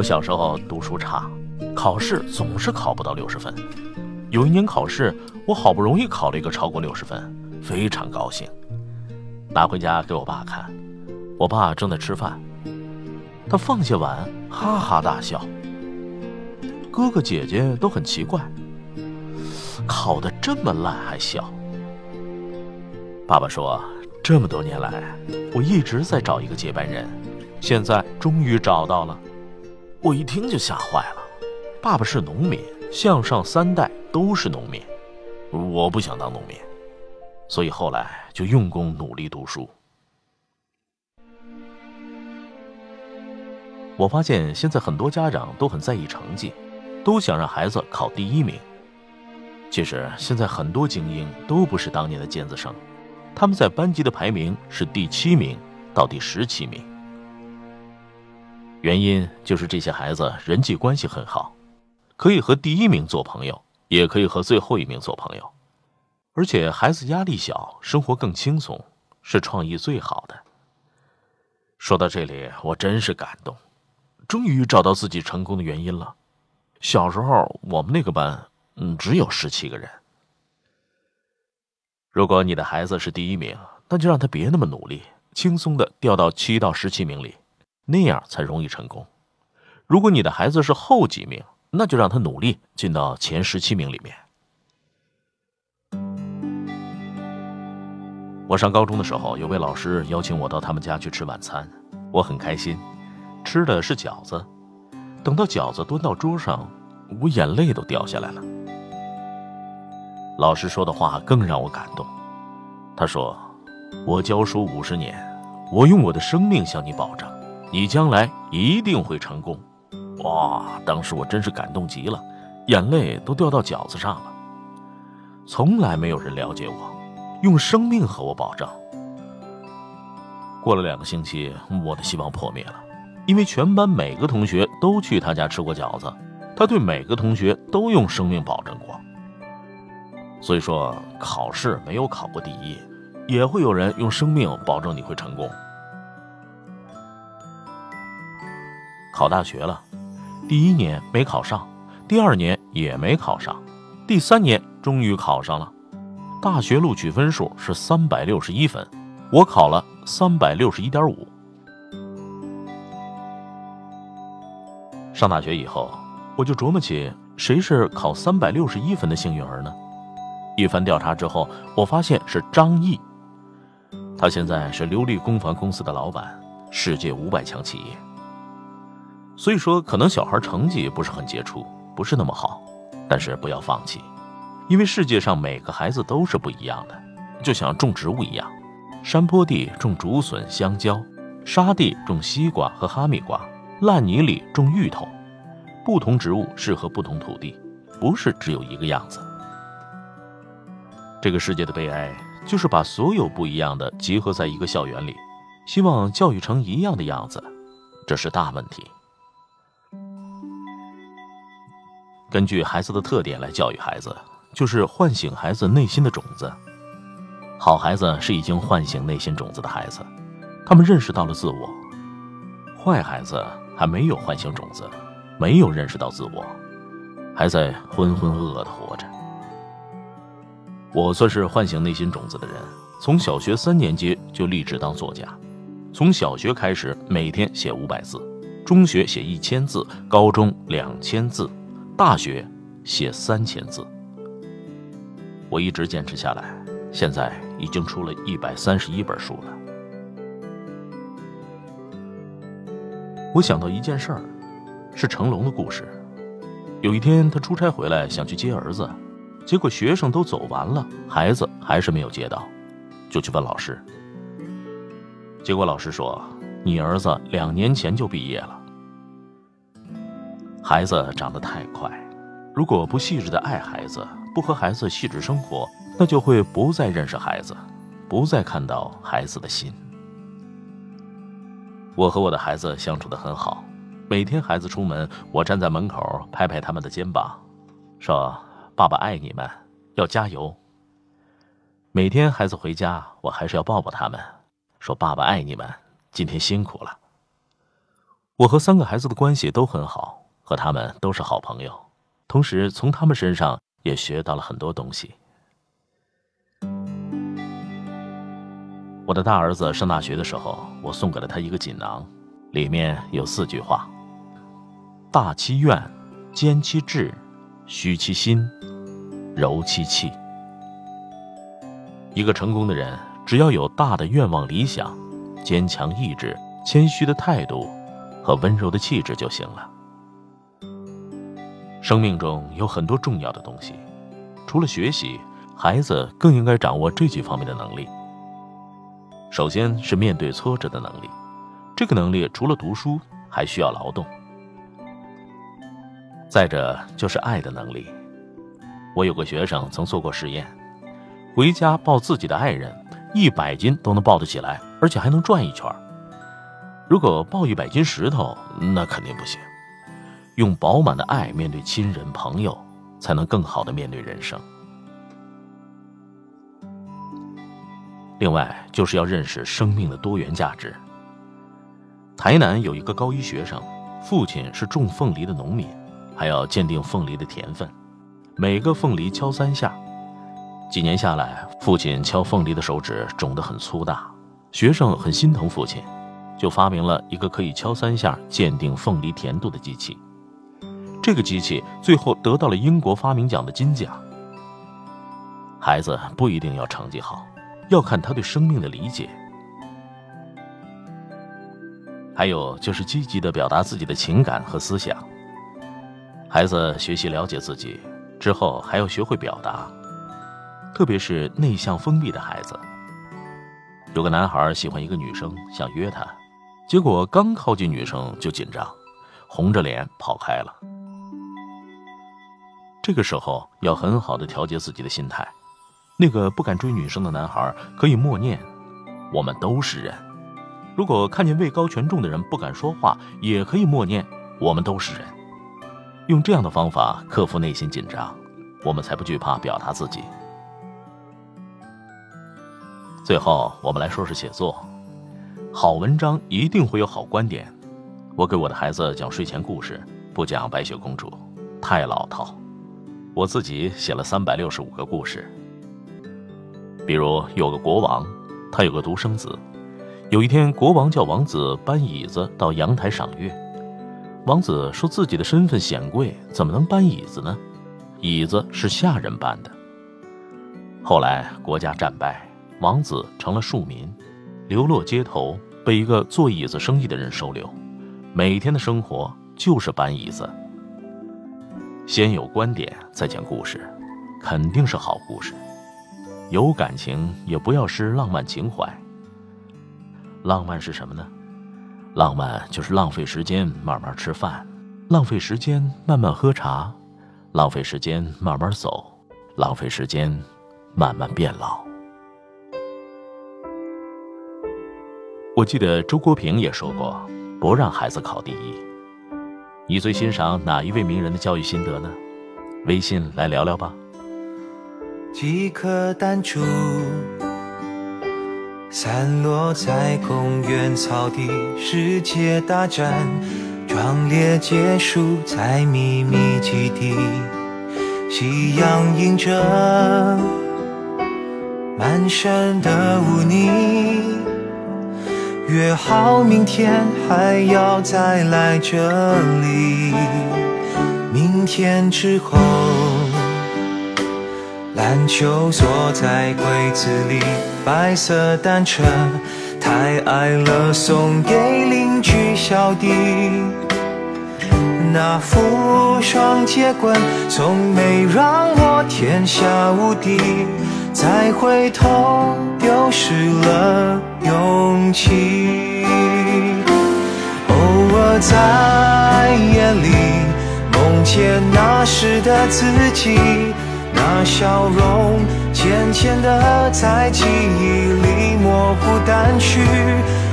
我小时候读书差，考试总是考不到六十分。有一年考试，我好不容易考了一个超过六十分，非常高兴，拿回家给我爸看。我爸正在吃饭。他放下碗，哈哈大笑。哥哥姐姐都很奇怪，考得这么烂还笑。爸爸说：“这么多年来，我一直在找一个接班人，现在终于找到了。”我一听就吓坏了。爸爸是农民，向上三代都是农民，我不想当农民，所以后来就用功努力读书。我发现现在很多家长都很在意成绩，都想让孩子考第一名。其实现在很多精英都不是当年的尖子生，他们在班级的排名是第七名到第十七名。原因就是这些孩子人际关系很好，可以和第一名做朋友，也可以和最后一名做朋友，而且孩子压力小，生活更轻松，是创意最好的。说到这里，我真是感动。终于找到自己成功的原因了。小时候我们那个班，嗯，只有十七个人。如果你的孩子是第一名，那就让他别那么努力，轻松的掉到七到十七名里，那样才容易成功。如果你的孩子是后几名，那就让他努力进到前十七名里面。我上高中的时候，有位老师邀请我到他们家去吃晚餐，我很开心。吃的是饺子，等到饺子端到桌上，我眼泪都掉下来了。老师说的话更让我感动，他说：“我教书五十年，我用我的生命向你保证，你将来一定会成功。”哇！当时我真是感动极了，眼泪都掉到饺子上了。从来没有人了解我，用生命和我保证。过了两个星期，我的希望破灭了。因为全班每个同学都去他家吃过饺子，他对每个同学都用生命保证过。所以说，考试没有考过第一，也会有人用生命保证你会成功。考大学了，第一年没考上，第二年也没考上，第三年终于考上了。大学录取分数是三百六十一分，我考了三百六十一点五。上大学以后，我就琢磨起谁是考三百六十一分的幸运儿呢？一番调查之后，我发现是张毅。他现在是琉璃工房公司的老板，世界五百强企业。所以说，可能小孩成绩不是很杰出，不是那么好，但是不要放弃，因为世界上每个孩子都是不一样的，就像种植物一样，山坡地种竹笋、香蕉，沙地种西瓜和哈密瓜。烂泥里种芋头，不同植物适合不同土地，不是只有一个样子。这个世界的悲哀就是把所有不一样的集合在一个校园里，希望教育成一样的样子，这是大问题。根据孩子的特点来教育孩子，就是唤醒孩子内心的种子。好孩子是已经唤醒内心种子的孩子，他们认识到了自我。坏孩子。还没有唤醒种子，没有认识到自我，还在浑浑噩噩的活着。我算是唤醒内心种子的人，从小学三年级就立志当作家，从小学开始每天写五百字，中学写一千字，高中两千字，大学写三千字。我一直坚持下来，现在已经出了一百三十一本书了。我想到一件事儿，是成龙的故事。有一天，他出差回来，想去接儿子，结果学生都走完了，孩子还是没有接到，就去问老师。结果老师说：“你儿子两年前就毕业了。”孩子长得太快，如果不细致的爱孩子，不和孩子细致生活，那就会不再认识孩子，不再看到孩子的心。我和我的孩子相处的很好，每天孩子出门，我站在门口拍拍他们的肩膀，说：“爸爸爱你们，要加油。”每天孩子回家，我还是要抱抱他们，说：“爸爸爱你们，今天辛苦了。”我和三个孩子的关系都很好，和他们都是好朋友，同时从他们身上也学到了很多东西。我的大儿子上大学的时候，我送给了他一个锦囊，里面有四句话：大其愿，坚其志，虚其心，柔其气。一个成功的人，只要有大的愿望、理想，坚强意志、谦虚的态度和温柔的气质就行了。生命中有很多重要的东西，除了学习，孩子更应该掌握这几方面的能力。首先是面对挫折的能力，这个能力除了读书，还需要劳动。再者就是爱的能力。我有个学生曾做过实验，回家抱自己的爱人，一百斤都能抱得起来，而且还能转一圈。如果抱一百斤石头，那肯定不行。用饱满的爱面对亲人朋友，才能更好的面对人生。另外，就是要认识生命的多元价值。台南有一个高一学生，父亲是种凤梨的农民，还要鉴定凤梨的甜分，每个凤梨敲三下。几年下来，父亲敲凤梨的手指肿得很粗大，学生很心疼父亲，就发明了一个可以敲三下鉴定凤梨甜度的机器。这个机器最后得到了英国发明奖的金奖。孩子不一定要成绩好。要看他对生命的理解，还有就是积极的表达自己的情感和思想。孩子学习了解自己之后，还要学会表达，特别是内向封闭的孩子。有个男孩喜欢一个女生，想约她，结果刚靠近女生就紧张，红着脸跑开了。这个时候要很好的调节自己的心态。那个不敢追女生的男孩可以默念：“我们都是人。”如果看见位高权重的人不敢说话，也可以默念：“我们都是人。”用这样的方法克服内心紧张，我们才不惧怕表达自己。最后，我们来说说写作。好文章一定会有好观点。我给我的孩子讲睡前故事，不讲白雪公主，太老套。我自己写了三百六十五个故事。比如有个国王，他有个独生子。有一天，国王叫王子搬椅子到阳台赏月。王子说自己的身份显贵，怎么能搬椅子呢？椅子是下人搬的。后来国家战败，王子成了庶民，流落街头，被一个做椅子生意的人收留，每天的生活就是搬椅子。先有观点，再讲故事，肯定是好故事。有感情也不要失浪漫情怀。浪漫是什么呢？浪漫就是浪费时间慢慢吃饭，浪费时间慢慢喝茶，浪费时间慢慢走，浪费时间慢慢变老。我记得周国平也说过，不让孩子考第一。你最欣赏哪一位名人的教育心得呢？微信来聊聊吧。几颗弹珠散落在公园草地，世界大战壮烈结束在秘密基地。夕阳映着满身的污泥，约好明天还要再来这里。明天之后。篮球锁在柜子里，白色单车太矮了，送给邻居小弟。那副双截棍从没让我天下无敌，再回头丢失了勇气。偶尔在夜里梦见那。时的自己，那笑容渐渐的在记忆里模糊淡去，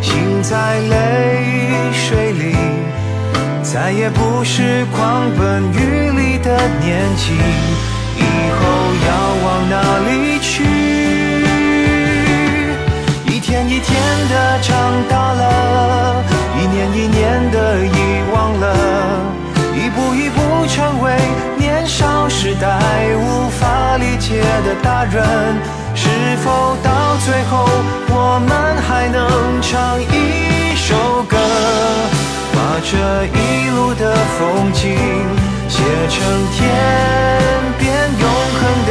心在泪水里，再也不是狂奔雨里的年纪，切的大人。是否到最后，我们还能唱一首歌，把这一路的风景写成天边永恒的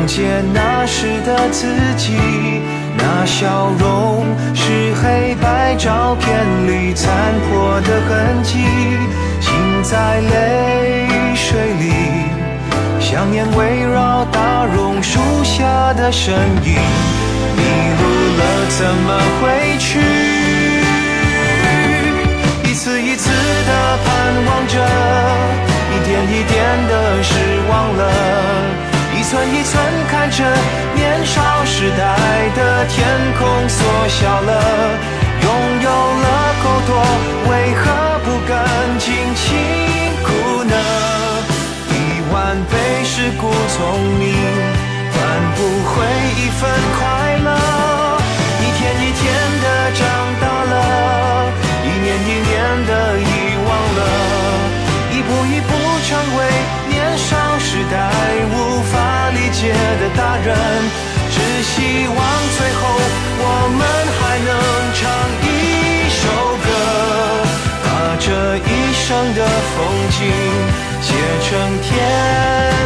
梦见那时的自己，那笑容是黑白照片里残破的痕迹，心在泪水里，想念围绕大榕树下的身影，迷路了怎么回去？一次一次的盼望着，一点一点的失望了，一寸一寸看着年少时代的天空缩小了，拥有了够多，为何不敢尽情哭呢？一万倍是故聪明，换不回一份快乐。的风景写成天。